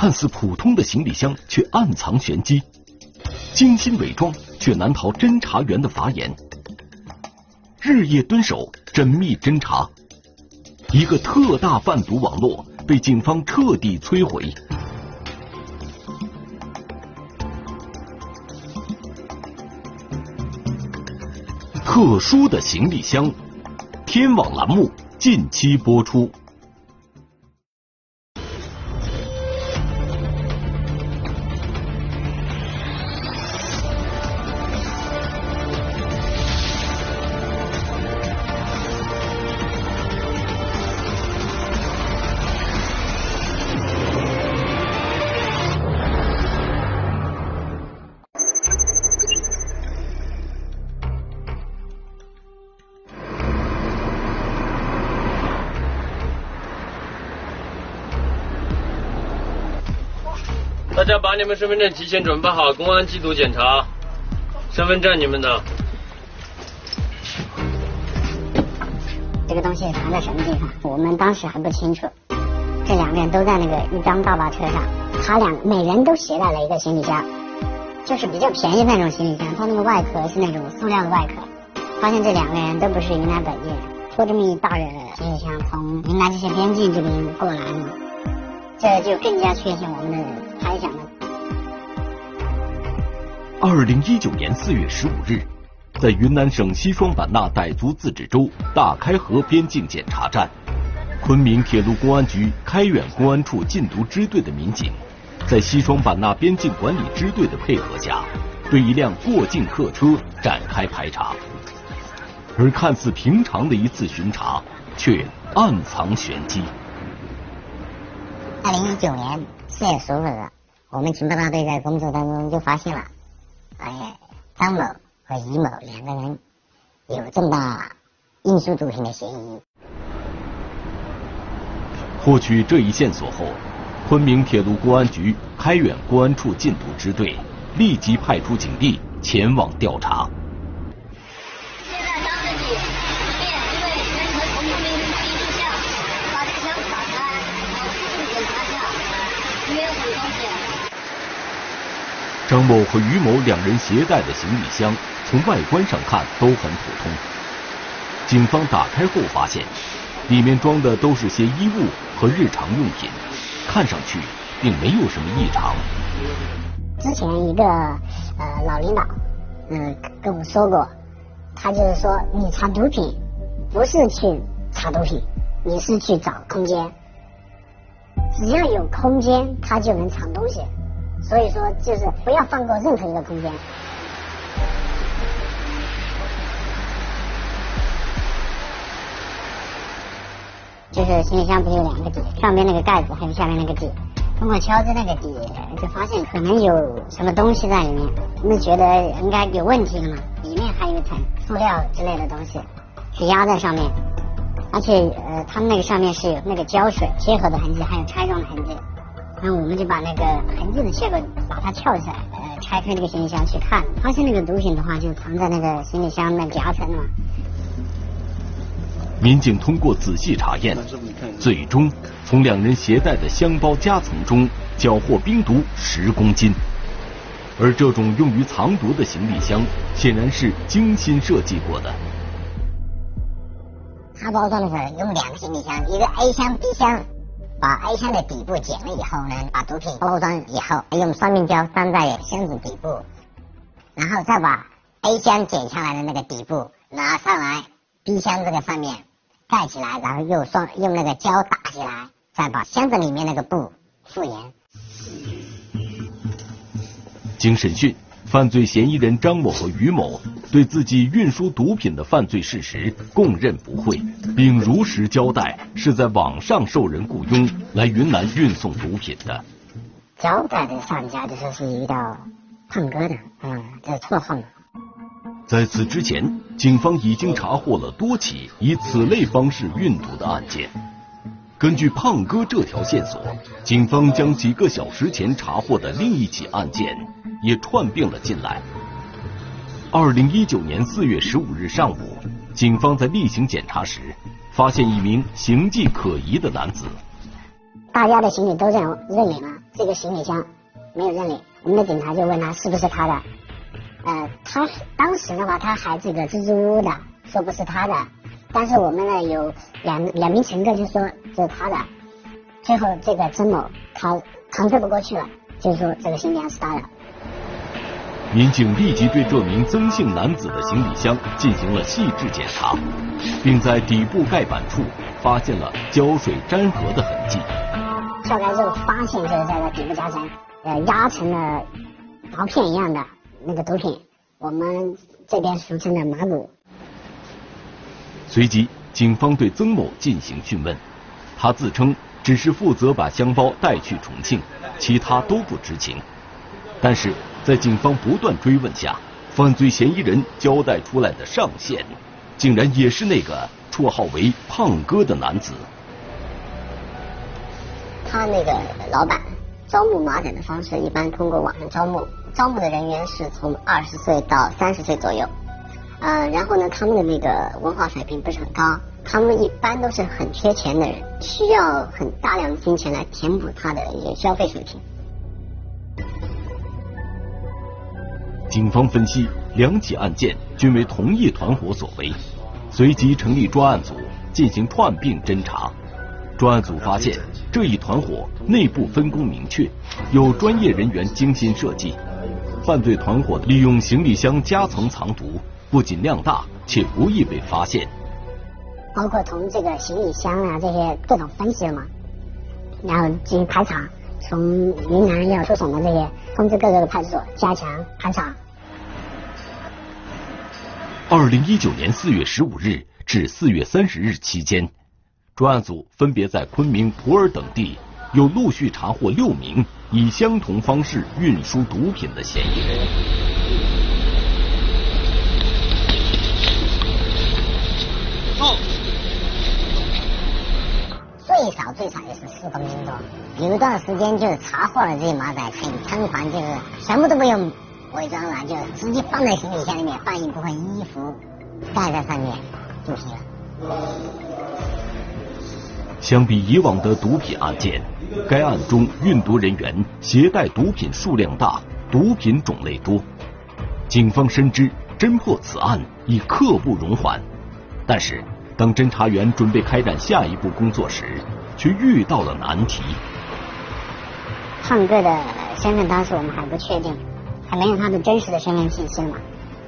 看似普通的行李箱，却暗藏玄机；精心伪装，却难逃侦查员的法眼。日夜蹲守，缜密侦查，一个特大贩毒网络被警方彻底摧毁。特殊的行李箱，天网栏目近期播出。家把你们身份证提前准备好，公安缉毒检查。身份证你们的。这个东西藏在什么地方？我们当时还不清楚。这两个人都在那个一张大巴车上，他俩每人都携带了一个行李箱，就是比较便宜那种行李箱，它那个外壳是那种塑料的外壳。发现这两个人都不是云南本地人，拖这么一大个行李箱从云南这些边境这边过来嘛，这就更加确信我们的猜想。二零一九年四月十五日，在云南省西双版纳傣族自治州大开河边境检查站，昆明铁路公安局开远公安处禁毒支队的民警，在西双版纳边境管理支队的配合下，对一辆过境客车展开排查。而看似平常的一次巡查，却暗藏玄机。二零一九年四月十五日，我们情报大队在工作当中就发现了，哎，张某和于某两个人有重大运输毒品的嫌疑。获取这一线索后，昆明铁路公安局开远公安处禁毒支队立即派出警力前往调查。现在张书记面因为人和同名第一项，把这个箱打开，然后进行检查一下，没有什么东西。张某和于某两人携带的行李箱，从外观上看都很普通。警方打开后发现，里面装的都是些衣物和日常用品，看上去并没有什么异常。之前一个呃老领导，嗯、跟我说过，他就是说你查毒品不是去查毒品，你是去找空间，只要有空间，他就能藏东西。所以说就是不要放过任何一个空间。就是行李箱不是有两个底，上面那个盖子还有下面那个底。通过敲击那个底，就发现可能有什么东西在里面。那觉得应该有问题了嘛，里面还有一层塑料之类的东西，是压在上面，而且呃，他们那个上面是有那个胶水贴合的痕迹，还有拆装的痕迹。然后我们就把那个痕迹的切割把它撬起来，呃，拆开这个行李箱去看，发现那个毒品的话就藏在那个行李箱那夹层了嘛。民警通过仔细查验，最终从两人携带的箱包夹层中缴获冰毒十公斤。而这种用于藏毒的行李箱，显然是精心设计过的。他包装的时候用两个行李箱，一个 A 箱、B 箱，把 A 箱的底部剪了以后呢，把毒品包装以后，用双面胶粘在箱子底部，然后再把 A 箱剪下来的那个底部拿上来，B 箱这个上面盖起来，然后又双用那个胶打起来，再把箱子里面那个布复原。经审讯，犯罪嫌疑人张某和于某对自己运输毒品的犯罪事实供认不讳，并如实交代是在网上受人雇佣来云南运送毒品的。交代的上家就说是一个叫胖哥的，嗯，这是绰号。在此之前，警方已经查获了多起以此类方式运毒的案件。根据胖哥这条线索，警方将几个小时前查获的另一起案件也串并了进来。二零一九年四月十五日上午，警方在例行检查时，发现一名形迹可疑的男子。大家的行李都认认为嘛，这个行李箱没有认领。我们的警察就问他是不是他的，呃，他当时的话他还这个支支吾吾的说不是他的，但是我们呢有两两名乘客就说是他的，最后这个曾某他搪塞不过去了，就是说这个行李箱是他的。民警立即对这名曾姓男子的行李箱进行了细致检查，并在底部盖板处发现了胶水粘合的痕迹。撬开之后发现就是在这底部夹层，呃，压成了薄片一样的那个毒品，我们这边俗称的麻古。随即，警方对曾某进行讯问，他自称只是负责把香包带去重庆，其他都不知情。但是在警方不断追问下，犯罪嫌疑人交代出来的上线，竟然也是那个绰号为“胖哥”的男子。他那个老板招募马仔的方式，一般通过网上招募，招募的人员是从二十岁到三十岁左右，呃，然后呢，他们的那个文化水平不是很高，他们一般都是很缺钱的人，需要很大量的金钱来填补他的一些消费水平。警方分析，两起案件均为同一团伙所为，随即成立专案组进行串并侦查。专案组发现，这一团伙内部分工明确，有专业人员精心设计。犯罪团伙利用行李箱夹层藏毒，不仅量大，且不易被发现。包括从这个行李箱啊这些各种分析了嘛，然后进行排查，从云南要出省的这些，通知各个的派出所加强排查。二零一九年四月十五日至四月三十日期间。专案组分别在昆明、普洱等地，又陆续查获六名以相同方式运输毒品的嫌疑人。少最少也是四公斤多。有一段时间就查获了这些马仔，很猖狂，就是什么都不用伪装了，就直接放在行李箱里面，放一部分衣服盖在上面就行了。相比以往的毒品案件，该案中运毒人员携带毒品数量大，毒品种类多。警方深知侦破此案已刻不容缓，但是当侦查员准备开展下一步工作时，却遇到了难题。胖哥的身份当时我们还不确定，还没有他的真实的身份信息嘛？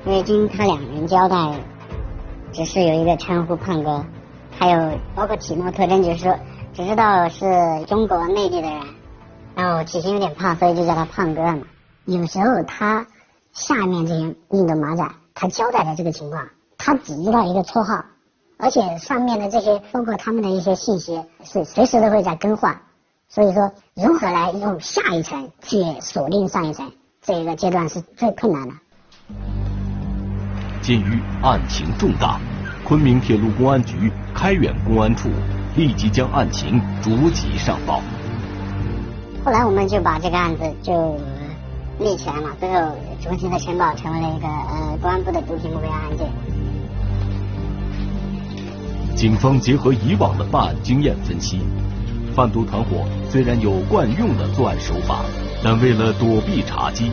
因为经他两人交代，只是有一个称呼胖哥。还有包括体貌特征，就是说只知道是中国内地的人，然后体型有点胖，所以就叫他胖哥嘛。有时候他下面这些印度马仔，他交代的这个情况，他只知道一个绰号，而且上面的这些包括他们的一些信息是随时都会在更换，所以说如何来用下一层去锁定上一层，这一个阶段是最困难的。鉴于案情重大。昆明铁路公安局开远公安处立即将案情逐级上报。后来我们就把这个案子就立起来嘛，最后逐级的申报，成为了一个呃公安部的毒品目标案件。警方结合以往的办案经验分析，贩毒团伙虽然有惯用的作案手法，但为了躲避查缉，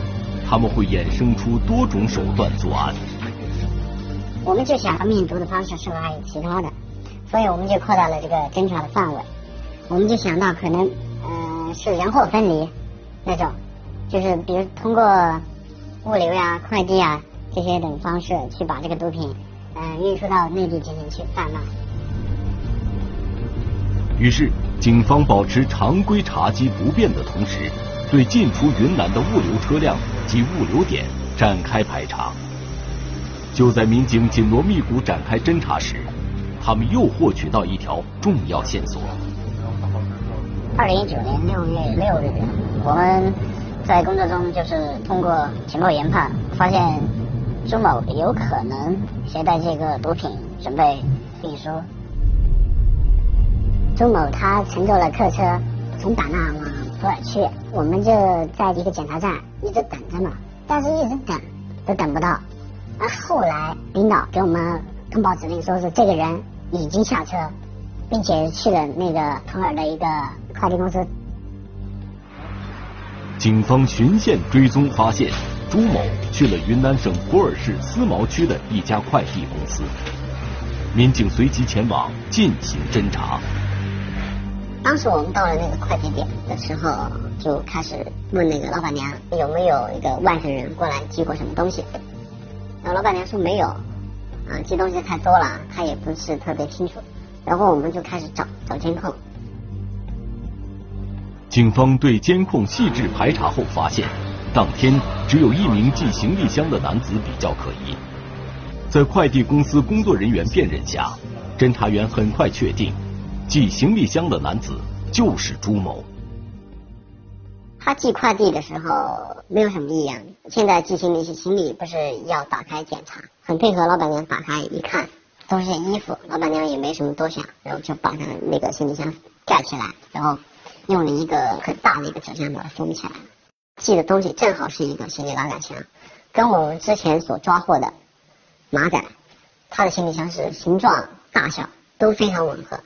他们会衍生出多种手段作案。我们就想和灭毒的方式是否还有其他的，所以我们就扩大了这个侦查的范围。我们就想到可能，嗯，是人货分离那种，就是比如通过物流呀、快递啊这些等方式去把这个毒品，嗯，运输到内地进行去贩卖。于是，警方保持常规查缉不变的同时，对进出云南的物流车辆及物流点展开排查。就在民警紧锣密鼓展开侦查时，他们又获取到一条重要线索。二零一九年六月六日，我们在工作中就是通过情报研判，发现朱某有可能携带这个毒品准备运输。朱某他乘坐了客车从版纳往普洱去，我们就在一个检查站一直等着嘛，但是一直等都等不到。而后来，领导给我们通报指令，说是这个人已经下车，并且去了那个同尔的一个快递公司。警方循线追踪发现，朱某去了云南省普洱市思茅区的一家快递公司。民警随即前往进行侦查。当时我们到了那个快递点的时候，就开始问那个老板娘有没有一个外省人过来寄过什么东西。然后老板娘说没有，啊，寄东西太多了，她也不是特别清楚。然后我们就开始找找监控。警方对监控细致排查后发现，当天只有一名寄行李箱的男子比较可疑。在快递公司工作人员辨认下，侦查员很快确定，寄行李箱的男子就是朱某。他寄快递的时候没有什么异样，现在寄行李行李不是要打开检查，很配合老板娘打开一看，都是衣服，老板娘也没什么多想，然后就把他那个行李箱盖起来，然后用了一个很大的一个纸箱把它封起来。寄的东西正好是一个行李拉杆箱，跟我们之前所抓获的。马仔，他的行李箱是形状、大小都非常吻合。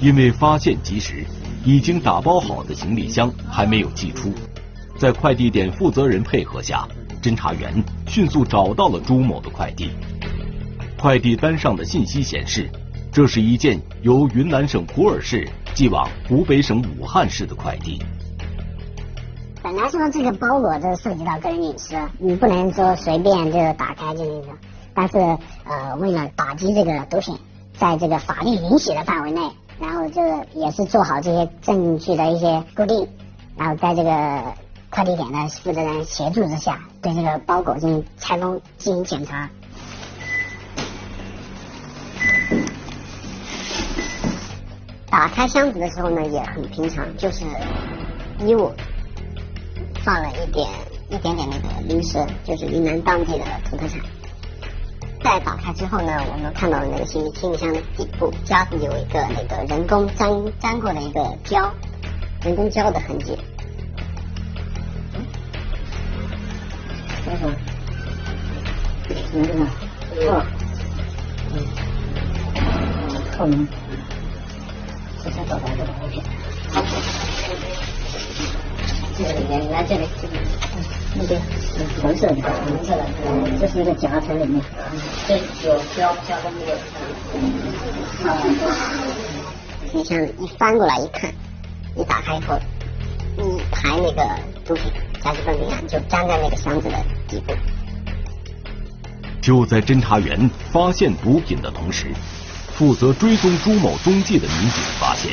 因为发现及时，已经打包好的行李箱还没有寄出，在快递点负责人配合下，侦查员迅速找到了朱某的快递。快递单上的信息显示，这是一件由云南省普洱市寄往湖北省武汉市的快递。本来说这个包裹这涉及到个人隐私，你不能说随便就打开就那个。但是呃，为了打击这个毒品，在这个法律允许的范围内，然后就也是做好这些证据的一些固定，然后在这个快递点的负责人协助之下，对这个包裹进行拆封进行检查。打开箱子的时候呢，也很平常，就是衣物。放了一点一点点那个零食，就是云南当地的土特产。再打开之后呢，我们看到了那个行李行李箱的底部夹子有一个那个人工粘粘过的一个胶，人工胶的痕迹。这是什么？透，嗯，透明，这是多少个物品？这里面，来这里，这个，那个，红色的，红色的，这是那个夹层里面，这有胶胶的那个，啊，你像一翻过来一看，一打开以后，一排那个毒品，甲基苯丙胺就粘在那个箱子的底部。就在侦查员发现毒品的同时，负责追踪朱某踪迹的民警发现，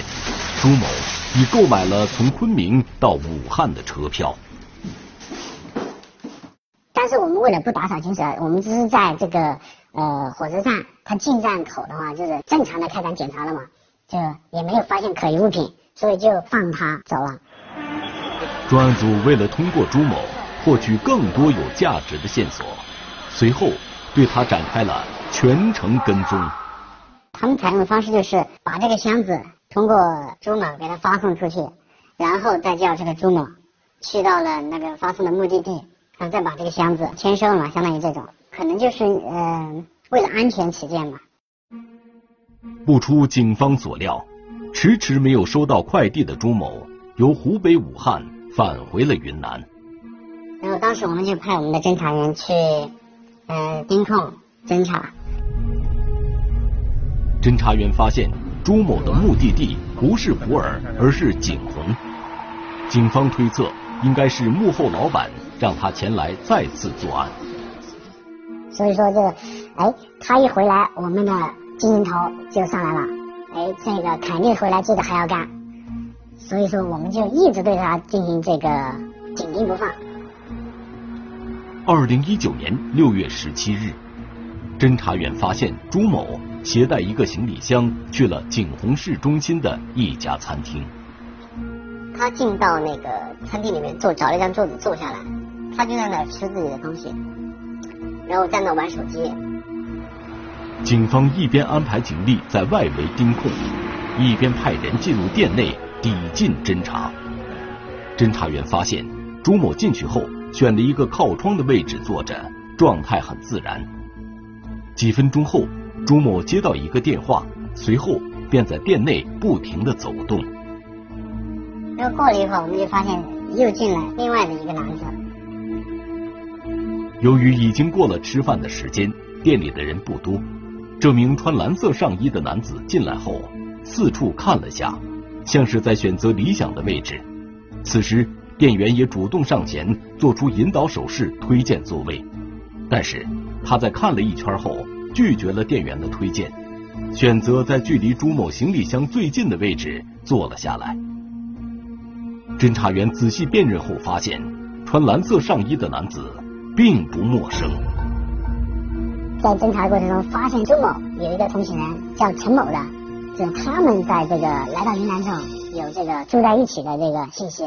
朱某。已购买了从昆明到武汉的车票，但是我们为了不打草惊蛇，我们只是在这个呃火车站，它进站口的话就是正常的开展检查了嘛，就也没有发现可疑物品，所以就放他走了。专案组为了通过朱某获取更多有价值的线索，随后对他展开了全程跟踪。他们采用的方式就是把这个箱子。通过朱某给他发送出去，然后再叫这个朱某去到了那个发送的目的地，然后再把这个箱子签收了，相当于这种，可能就是呃为了安全起见吧。不出警方所料，迟迟没有收到快递的朱某由湖北武汉返回了云南。然后当时我们就派我们的侦查员去呃盯控侦查，侦查员发现。朱某的目的地不是普洱，而是景洪。警方推测，应该是幕后老板让他前来再次作案。所以说，这个，哎，他一回来，我们的精神头就上来了。哎，这个肯定回来，这个还要干。所以说，我们就一直对他进行这个紧盯不放。二零一九年六月十七日，侦查员发现朱某。携带一个行李箱去了景洪市中心的一家餐厅。他进到那个餐厅里面坐，找了一张桌子坐下来，他就在那吃自己的东西，然后在那玩手机。警方一边安排警力在外围盯控，一边派人进入店内抵近侦查。侦查员发现朱某进去后选了一个靠窗的位置坐着，状态很自然。几分钟后。朱某接到一个电话，随后便在店内不停的走动。然后过了一会儿，我们就发现又进来另外的一个男子。由于已经过了吃饭的时间，店里的人不多。这名穿蓝色上衣的男子进来后，四处看了下，像是在选择理想的位置。此时，店员也主动上前做出引导手势，推荐座位。但是他在看了一圈后，拒绝了店员的推荐，选择在距离朱某行李箱最近的位置坐了下来。侦查员仔细辨认后发现，穿蓝色上衣的男子并不陌生。在侦查过程中，发现朱某有一个同行人叫陈某的，就他们在这个来到云南之后有这个住在一起的这个信息。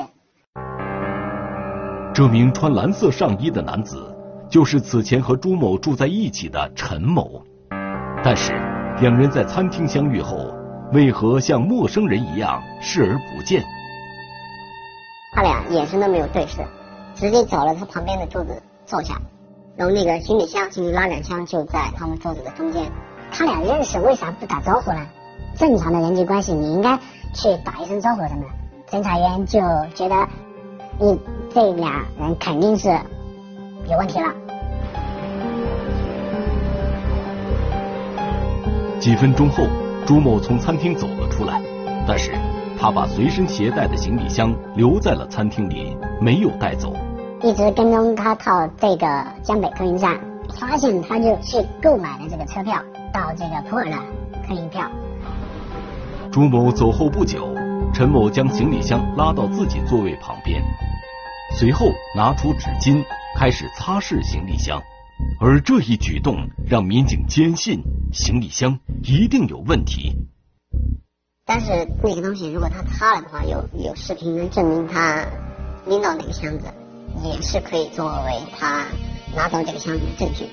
这名穿蓝色上衣的男子就是此前和朱某住在一起的陈某，但是两人在餐厅相遇后，为何像陌生人一样视而不见？他俩眼神都没有对视，直接找了他旁边的桌子坐下。然后那个行李箱，行李拉杆箱就在他们桌子的中间。他俩认识，为啥不打招呼呢？正常的人际关系，你应该去打一声招呼什么的。侦查员就觉得，你这俩人肯定是有问题了。几分钟后，朱某从餐厅走了出来，但是他把随身携带的行李箱留在了餐厅里，没有带走。一直跟踪他到这个江北客运站，发现他就去购买了这个车票到这个普洱的客运票。朱某走后不久，陈某将行李箱拉到自己座位旁边，随后拿出纸巾开始擦拭行李箱，而这一举动让民警坚信行李箱一定有问题。但是那个东西如果他擦了的话，有有视频能证明他拎到哪个箱子。也是可以作为他拿走这个箱子的证据。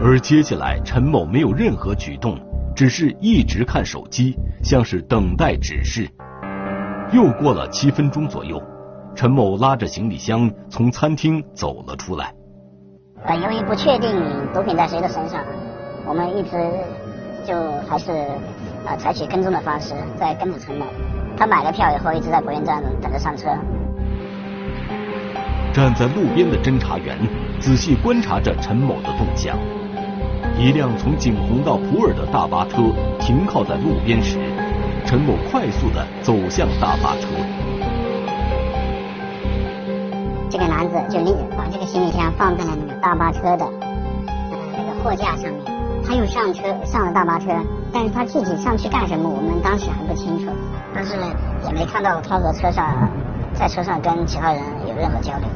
而接下来，陈某没有任何举动，只是一直看手机，像是等待指示。又过了七分钟左右，陈某拉着行李箱从餐厅走了出来。呃，由于不确定毒品在谁的身上，我们一直就还是呃采取跟踪的方式在跟着陈某。他买了票以后，一直在国运站等着上车。站在路边的侦查员仔细观察着陈某的动向。一辆从景洪到普洱的大巴车停靠在路边时，陈某快速的走向大巴车。这个男子就拎把这个行李箱放在了那个大巴车的呃那个货架上面，他又上车上了大巴车，但是他具体上去干什么，我们当时还不清楚，但是呢也没看到他和车上。在车上跟其他人有任何交流，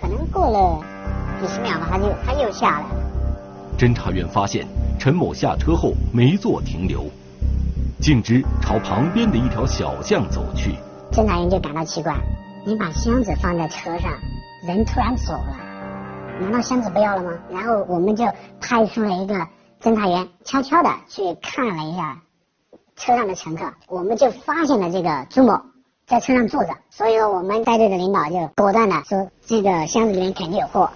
可能过了几十秒吧，他就他又下来了。侦查员发现陈某下车后没做停留，径直朝旁边的一条小巷走去。侦查员就感到奇怪：你把箱子放在车上，人突然走了，难道箱子不要了吗？然后我们就派出了一个侦查员，悄悄的去看了一下车上的乘客，我们就发现了这个朱某。在车上坐着，所以说我们带队的领导就果断的说，这个箱子里面肯定有货。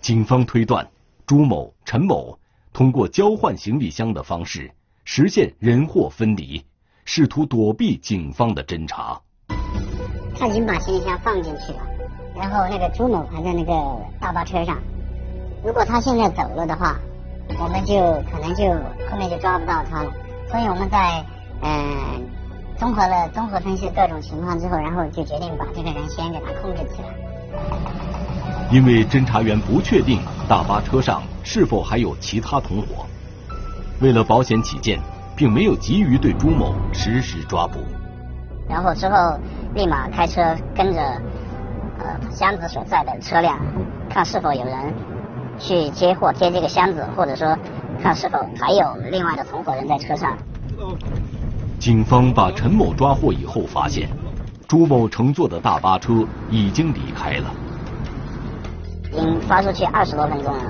警方推断，朱某、陈某通过交换行李箱的方式实现人货分离，试图躲避警方的侦查。他已经把行李箱放进去了，然后那个朱某还在那个大巴车上。如果他现在走了的话，我们就可能就后面就抓不到他了。所以我们在嗯。综合了综合分析各种情况之后，然后就决定把这个人先给他控制起来。因为侦查员不确定大巴车上是否还有其他同伙，为了保险起见，并没有急于对朱某实施抓捕。然后之后立马开车跟着呃箱子所在的车辆，看是否有人去接货接这个箱子，或者说看是否还有另外的同伙人在车上。警方把陈某抓获以后，发现朱某乘坐的大巴车已经离开了。已经发出去二十多分钟了，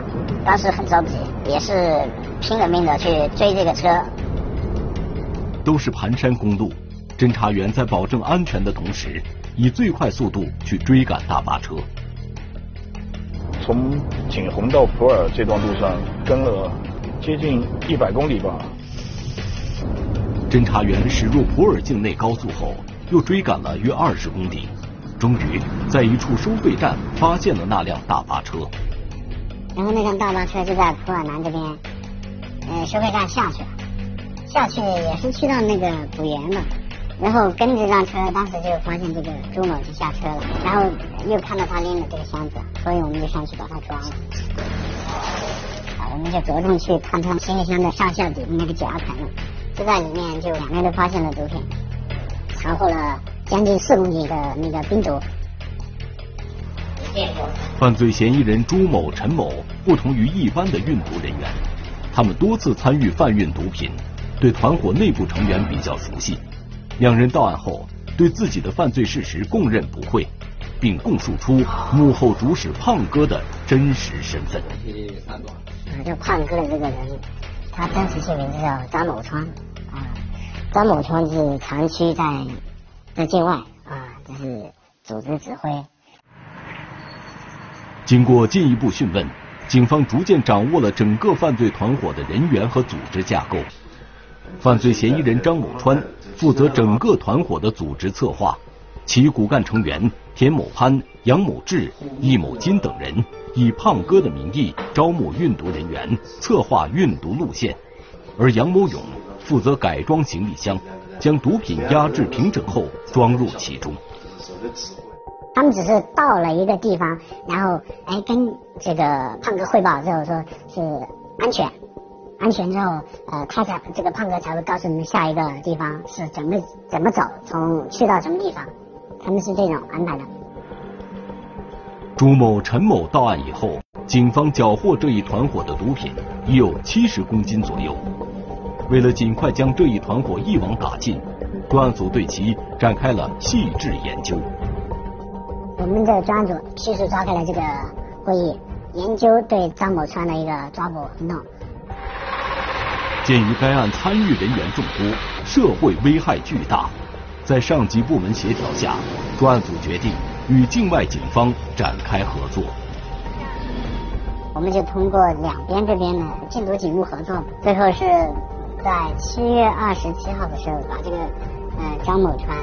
当时很着急，也是拼了命的去追这个车。都是盘山公路，侦查员在保证安全的同时，以最快速度去追赶大巴车。从景洪到普洱这段路上跟了接近一百公里吧。侦查员驶入普洱境内高速后，又追赶了约二十公里，终于在一处收费站发现了那辆大巴车。然后那辆大巴车就在普洱南这边，呃，收费站下去了，下去也是去到那个补源嘛。然后跟着这辆车，当时就发现这个朱某就下车了，然后又看到他拎了这个箱子，所以我们就上去把他抓了。啊，我们就着重去看他行李箱的上下底那个夹层。就在里面，就两边都发现了毒品，查获了将近四公斤的那个冰毒。犯罪嫌疑人朱某、陈某不同于一般的运毒人员，他们多次参与贩运毒品，对团伙内部成员比较熟悉。两人到案后，对自己的犯罪事实供认不讳，并供述出幕后主使胖哥的真实身份。啊，这胖哥这个人。他真实姓名叫张某川，啊，张某川是长期在在境外，啊，这是组织指挥。经过进一步讯问，警方逐渐掌握了整个犯罪团伙的人员和组织架构。犯罪嫌疑人张某川负责整个团伙的组织策划，其骨干成员田某潘、杨某志、易某金等人。以胖哥的名义招募运毒人员，策划运毒路线，而杨某勇负责改装行李箱，将毒品压制平整后装入其中。他们只是到了一个地方，然后哎跟这个胖哥汇报之后说是安全，安全之后呃他才这个胖哥才会告诉你们下一个地方是怎么怎么走，从去到什么地方，他们是这种安排的。朱某、陈某到案以后，警方缴获这一团伙的毒品已有七十公斤左右。为了尽快将这一团伙一网打尽，专案组对其展开了细致研究。我们的专案组迅速召开了这个会议，研究对张某川的一个抓捕行动。鉴于该案参与人员众多，社会危害巨大，在上级部门协调下，专案组决定。与境外警方展开合作，我们就通过两边这边的禁毒警务合作，最后是在七月二十七号的时候把这个呃张某川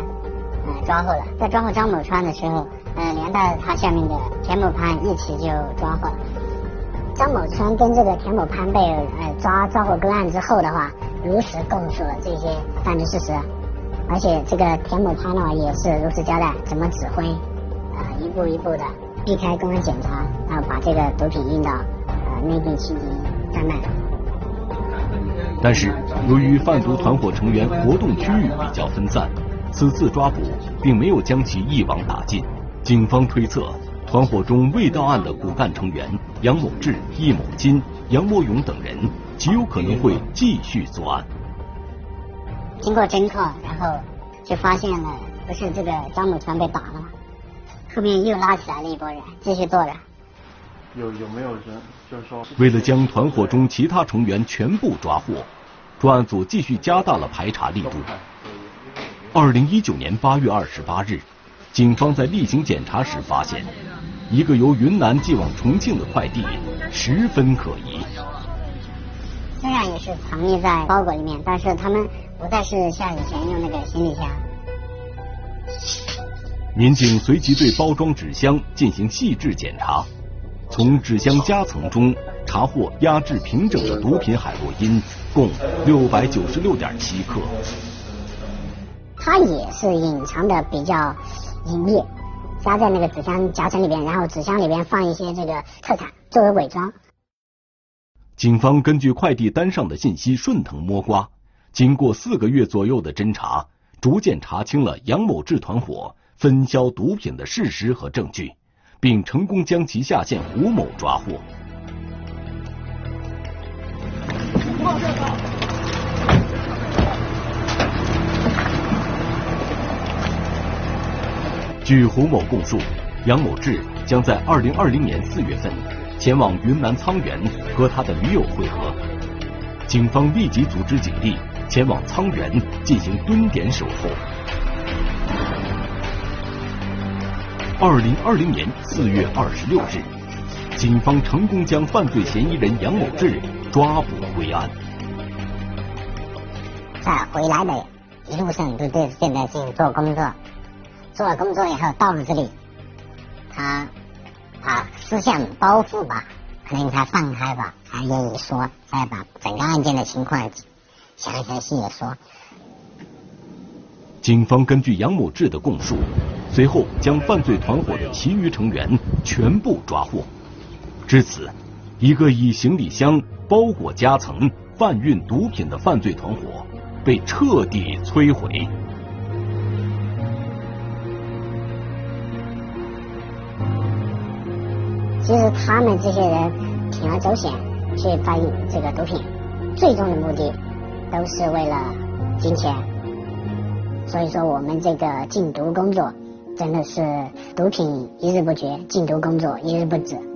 呃抓获了。在抓获张某川的时候，呃连带他下面的田某潘一起就抓获了。张某川跟这个田某潘被呃抓抓获归案之后的话，如实供述了这些犯罪事实，而且这个田某潘呢也是如实交代怎么指挥。一步一步的避开公安检查，然后把这个毒品运到呃内地去贩卖。但是，由于贩毒团伙成员活动区域比较分散，此次抓捕并没有将其一网打尽。警方推测，团伙中未到案的骨干成员杨某志、易某金、杨某勇等人极有可能会继续作案。经过侦破，然后就发现了，不是这个张某全被打了吗？后面又拉起来了一波人，继续做着。有有没有人就是说？为了将团伙中其他成员全部抓获，专案组继续加大了排查力度。二零一九年八月二十八日，警方在例行检查时发现，一个由云南寄往重庆的快递十分可疑。虽然也是藏匿在包裹里面，但是他们不再是像以前用那个行李箱。民警随即对包装纸箱进行细致检查，从纸箱夹层中查获压制平整的毒品海洛因共六百九十六点七克。它也是隐藏的比较隐秘，夹在那个纸箱夹层里边，然后纸箱里边放一些这个特产作为伪装。警方根据快递单上的信息顺藤摸瓜，经过四个月左右的侦查，逐渐查清了杨某志团伙。分销毒品的事实和证据，并成功将其下线胡某抓获。据胡某供述，杨某志将在二零二零年四月份前往云南沧源和他的女友会合，警方立即组织警力前往沧源进行蹲点守候。二零二零年四月二十六日，警方成功将犯罪嫌疑人杨某志抓捕归案。在回来的一路上都对现在进行做工作，做了工作以后到了这里，他把思想包袱吧，可能才放开吧，才愿意说，再把整个案件的情况详详细细说。警方根据杨某志的供述，随后将犯罪团伙的其余成员全部抓获。至此，一个以行李箱包裹夹层贩运毒品的犯罪团伙被彻底摧毁。其实他们这些人铤而走险去贩运这个毒品，最终的目的都是为了金钱。所以说，我们这个禁毒工作真的是毒品一日不绝，禁毒工作一日不止。